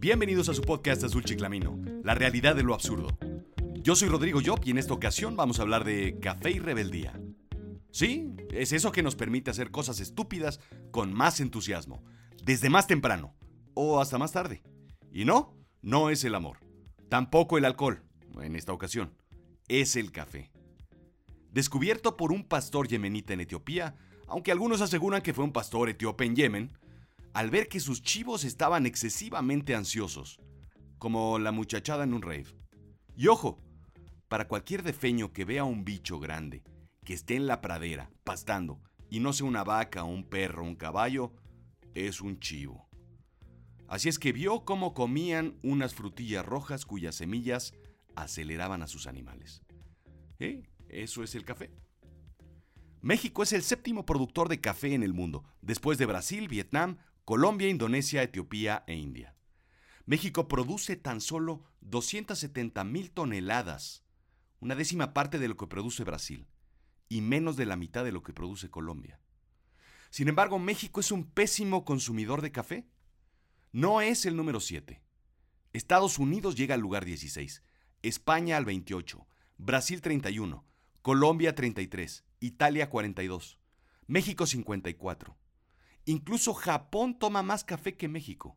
Bienvenidos a su podcast Azul Chiclamino, la realidad de lo absurdo. Yo soy Rodrigo Job y en esta ocasión vamos a hablar de café y rebeldía. Sí, es eso que nos permite hacer cosas estúpidas con más entusiasmo, desde más temprano o hasta más tarde. Y no, no es el amor, tampoco el alcohol, en esta ocasión, es el café. Descubierto por un pastor yemenita en Etiopía, aunque algunos aseguran que fue un pastor etíope en Yemen, al ver que sus chivos estaban excesivamente ansiosos, como la muchachada en un rave. Y ojo, para cualquier defeño que vea un bicho grande, que esté en la pradera, pastando, y no sea una vaca, un perro, un caballo, es un chivo. Así es que vio cómo comían unas frutillas rojas cuyas semillas aceleraban a sus animales. ¿Eh? Eso es el café. México es el séptimo productor de café en el mundo, después de Brasil, Vietnam, Colombia, Indonesia, Etiopía e India. México produce tan solo 270 mil toneladas, una décima parte de lo que produce Brasil, y menos de la mitad de lo que produce Colombia. Sin embargo, México es un pésimo consumidor de café. No es el número 7. Estados Unidos llega al lugar 16, España al 28, Brasil 31, Colombia 33, Italia 42, México 54. Incluso Japón toma más café que México.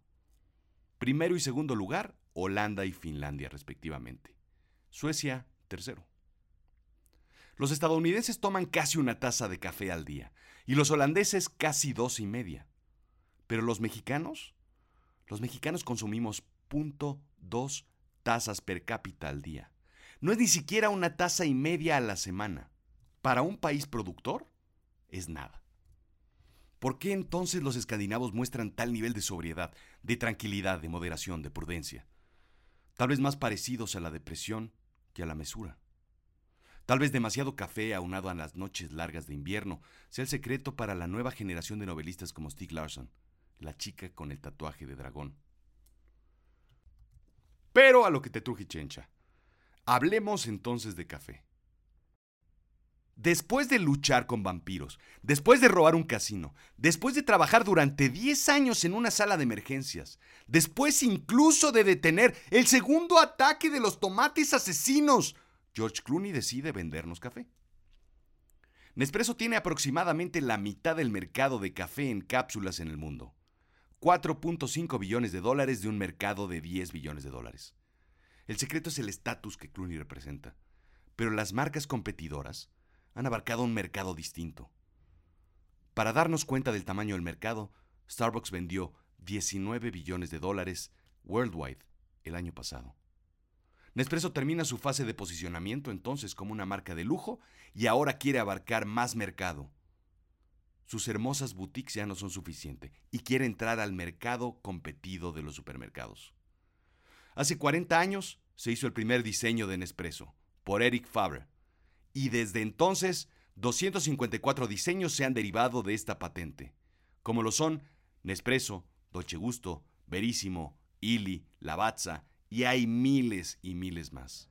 Primero y segundo lugar, Holanda y Finlandia respectivamente. Suecia, tercero. Los estadounidenses toman casi una taza de café al día y los holandeses casi dos y media. Pero los mexicanos, los mexicanos consumimos .2 tazas per cápita al día. No es ni siquiera una taza y media a la semana. Para un país productor, es nada. ¿Por qué entonces los escandinavos muestran tal nivel de sobriedad, de tranquilidad, de moderación, de prudencia? Tal vez más parecidos a la depresión que a la mesura. Tal vez demasiado café aunado a las noches largas de invierno sea el secreto para la nueva generación de novelistas como Stieg Larsson, la chica con el tatuaje de dragón. Pero a lo que te truje chencha. Hablemos entonces de café. Después de luchar con vampiros, después de robar un casino, después de trabajar durante 10 años en una sala de emergencias, después incluso de detener el segundo ataque de los tomates asesinos, George Clooney decide vendernos café. Nespresso tiene aproximadamente la mitad del mercado de café en cápsulas en el mundo. 4.5 billones de dólares de un mercado de 10 billones de dólares. El secreto es el estatus que Clooney representa. Pero las marcas competidoras, han abarcado un mercado distinto. Para darnos cuenta del tamaño del mercado, Starbucks vendió 19 billones de dólares worldwide el año pasado. Nespresso termina su fase de posicionamiento entonces como una marca de lujo y ahora quiere abarcar más mercado. Sus hermosas boutiques ya no son suficientes y quiere entrar al mercado competido de los supermercados. Hace 40 años se hizo el primer diseño de Nespresso por Eric Fabre y desde entonces 254 diseños se han derivado de esta patente, como lo son Nespresso, Dolce Gusto, Verísimo, Illy, Lavazza y hay miles y miles más.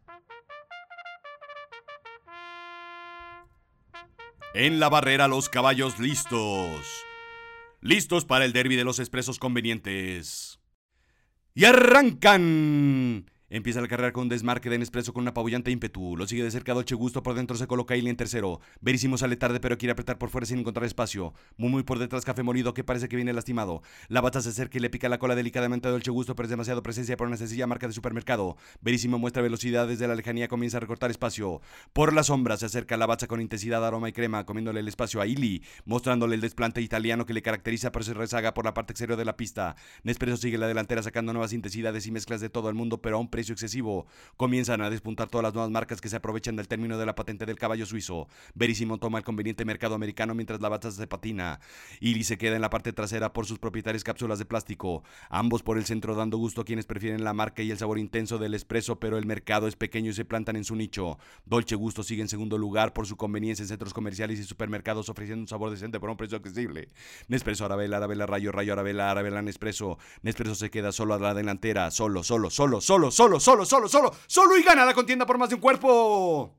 En la barrera los caballos listos. Listos para el derby de los expresos convenientes. Y arrancan. Empieza la carrera con un desmarque de Nespresso con una apabullante ímpetu. Lo sigue de cerca Dolce Gusto. Por dentro se coloca Ili en tercero. Verísimo sale tarde, pero quiere apretar por fuera sin encontrar espacio. Muy, muy por detrás Café Molido, que parece que viene lastimado. La bata se acerca y le pica la cola delicadamente a Dolce Gusto, pero es demasiado presencia por una sencilla marca de supermercado. Verísimo muestra velocidad desde la lejanía, comienza a recortar espacio. Por la sombra se acerca la bacha con intensidad, aroma y crema, comiéndole el espacio a Ili, mostrándole el desplante italiano que le caracteriza, pero se rezaga por la parte exterior de la pista. Nespresso sigue la delantera sacando nuevas intensidades y mezclas de todo el mundo, pero a un precio excesivo. Comienzan a despuntar todas las nuevas marcas que se aprovechan del término de la patente del caballo suizo. Verísimo toma el conveniente mercado americano mientras la bata se patina. Ili se queda en la parte trasera por sus propietarias cápsulas de plástico. Ambos por el centro dando gusto a quienes prefieren la marca y el sabor intenso del espresso, pero el mercado es pequeño y se plantan en su nicho. Dolce Gusto sigue en segundo lugar por su conveniencia en centros comerciales y supermercados ofreciendo un sabor decente por un precio accesible. Nespresso, Arabella, Arabella, Rayo, Rayo, Arabella, Arabella, Nespresso. Nespresso se queda solo a la delantera, solo, solo, solo, solo, solo, solo, solo, solo solo, y gana la contienda por más de un cuerpo.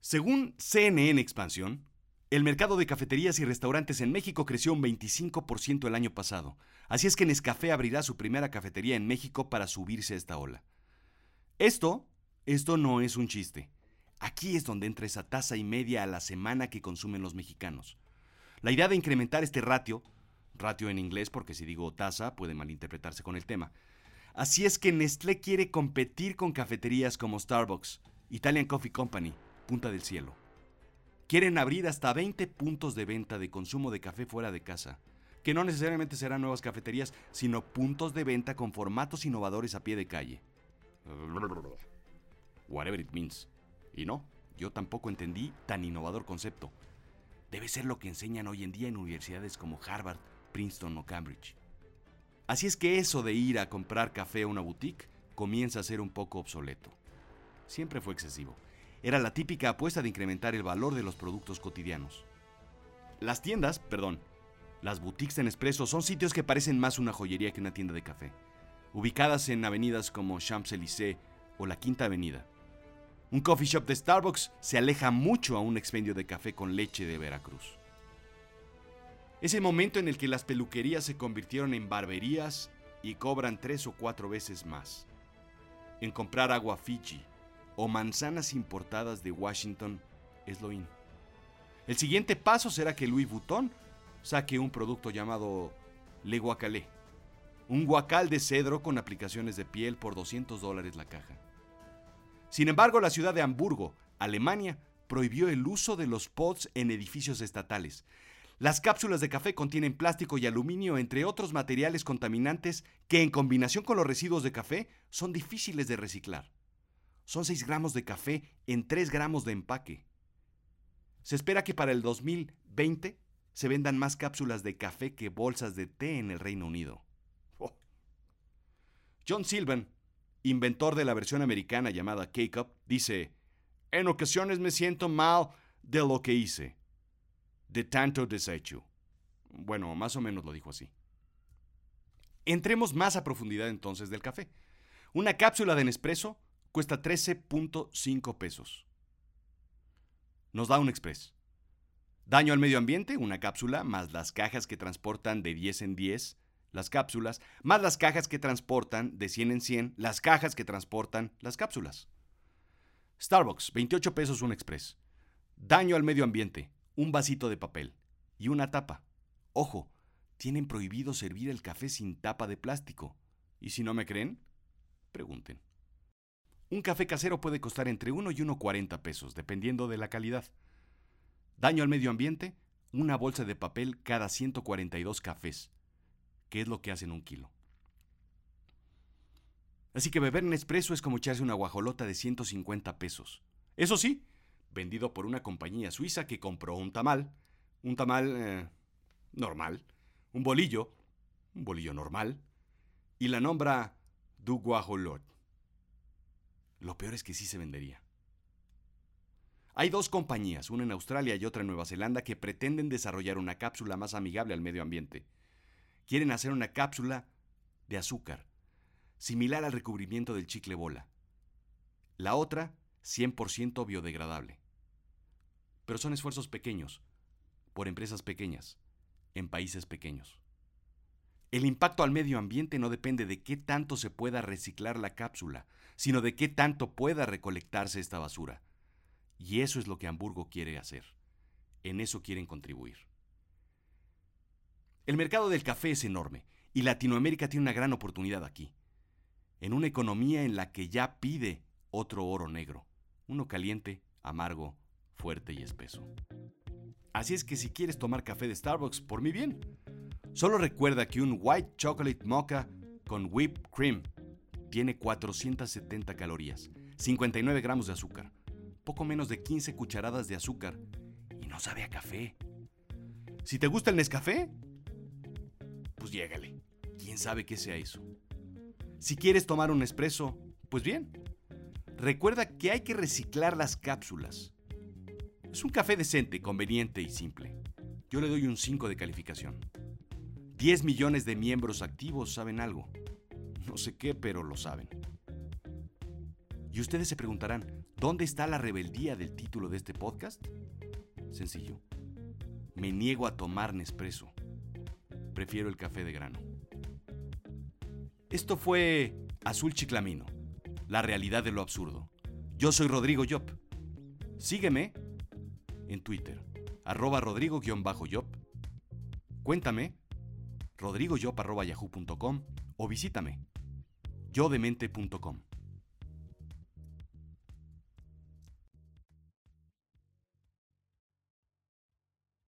Según CNN Expansión, El mercado de cafeterías y restaurantes en México creció un 25% el año pasado, así es que Nescafé abrirá su primera cafetería en México para subirse a esta ola. Esto, esto no es un chiste. Aquí es donde entra esa tasa y media a la semana que consumen los mexicanos. La idea de incrementar este ratio, ratio en inglés porque si digo tasa puede malinterpretarse con el tema, así es que Nestlé quiere competir con cafeterías como Starbucks, Italian Coffee Company, Punta del Cielo. Quieren abrir hasta 20 puntos de venta de consumo de café fuera de casa, que no necesariamente serán nuevas cafeterías, sino puntos de venta con formatos innovadores a pie de calle. Whatever it means. Y no, yo tampoco entendí tan innovador concepto. Debe ser lo que enseñan hoy en día en universidades como Harvard, Princeton o Cambridge. Así es que eso de ir a comprar café a una boutique comienza a ser un poco obsoleto. Siempre fue excesivo era la típica apuesta de incrementar el valor de los productos cotidianos. Las tiendas, perdón, las boutiques en Nespresso son sitios que parecen más una joyería que una tienda de café, ubicadas en avenidas como Champs-Élysées o la Quinta Avenida. Un coffee shop de Starbucks se aleja mucho a un expendio de café con leche de Veracruz. Es el momento en el que las peluquerías se convirtieron en barberías y cobran tres o cuatro veces más. En comprar agua Fiji, o manzanas importadas de Washington es lo in. El siguiente paso será que Louis Vuitton saque un producto llamado Le Guacalé, un guacal de cedro con aplicaciones de piel por 200 dólares la caja. Sin embargo, la ciudad de Hamburgo, Alemania, prohibió el uso de los pods en edificios estatales. Las cápsulas de café contienen plástico y aluminio, entre otros materiales contaminantes que en combinación con los residuos de café son difíciles de reciclar. Son 6 gramos de café en 3 gramos de empaque. Se espera que para el 2020 se vendan más cápsulas de café que bolsas de té en el Reino Unido. Oh. John Silvan, inventor de la versión americana llamada K-Cup, dice, en ocasiones me siento mal de lo que hice, de tanto desecho. Bueno, más o menos lo dijo así. Entremos más a profundidad entonces del café. Una cápsula de Nespresso cuesta 13.5 pesos. Nos da un express. Daño al medio ambiente, una cápsula, más las cajas que transportan de 10 en 10, las cápsulas, más las cajas que transportan de 100 en 100, las cajas que transportan las cápsulas. Starbucks, 28 pesos un express. Daño al medio ambiente, un vasito de papel y una tapa. Ojo, tienen prohibido servir el café sin tapa de plástico. Y si no me creen, pregunten. Un café casero puede costar entre 1 y 1,40 pesos, dependiendo de la calidad. Daño al medio ambiente, una bolsa de papel cada 142 cafés, que es lo que hacen un kilo. Así que beber Nespresso es como echarse una guajolota de 150 pesos. Eso sí, vendido por una compañía suiza que compró un tamal, un tamal eh, normal, un bolillo, un bolillo normal, y la nombra Du Guajolot. Lo peor es que sí se vendería. Hay dos compañías, una en Australia y otra en Nueva Zelanda, que pretenden desarrollar una cápsula más amigable al medio ambiente. Quieren hacer una cápsula de azúcar, similar al recubrimiento del chicle bola. La otra, 100% biodegradable. Pero son esfuerzos pequeños, por empresas pequeñas, en países pequeños. El impacto al medio ambiente no depende de qué tanto se pueda reciclar la cápsula, sino de qué tanto pueda recolectarse esta basura. Y eso es lo que Hamburgo quiere hacer. En eso quieren contribuir. El mercado del café es enorme y Latinoamérica tiene una gran oportunidad aquí. En una economía en la que ya pide otro oro negro, uno caliente, amargo, fuerte y espeso. Así es que si quieres tomar café de Starbucks, por mi bien, Solo recuerda que un White Chocolate Mocha con whipped cream tiene 470 calorías, 59 gramos de azúcar, poco menos de 15 cucharadas de azúcar y no sabe a café. Si te gusta el Nescafé, pues llégale. ¿Quién sabe qué sea eso? Si quieres tomar un espresso, pues bien. Recuerda que hay que reciclar las cápsulas. Es un café decente, conveniente y simple. Yo le doy un 5 de calificación. 10 millones de miembros activos saben algo. No sé qué, pero lo saben. Y ustedes se preguntarán, ¿dónde está la rebeldía del título de este podcast? Sencillo. Me niego a tomar Nespresso. Prefiero el café de grano. Esto fue Azul Chiclamino, la realidad de lo absurdo. Yo soy Rodrigo Yop. Sígueme en Twitter, arroba rodrigo-yop. Cuéntame, rodrigoyop.yahoo.com o visítame, yodemente.com.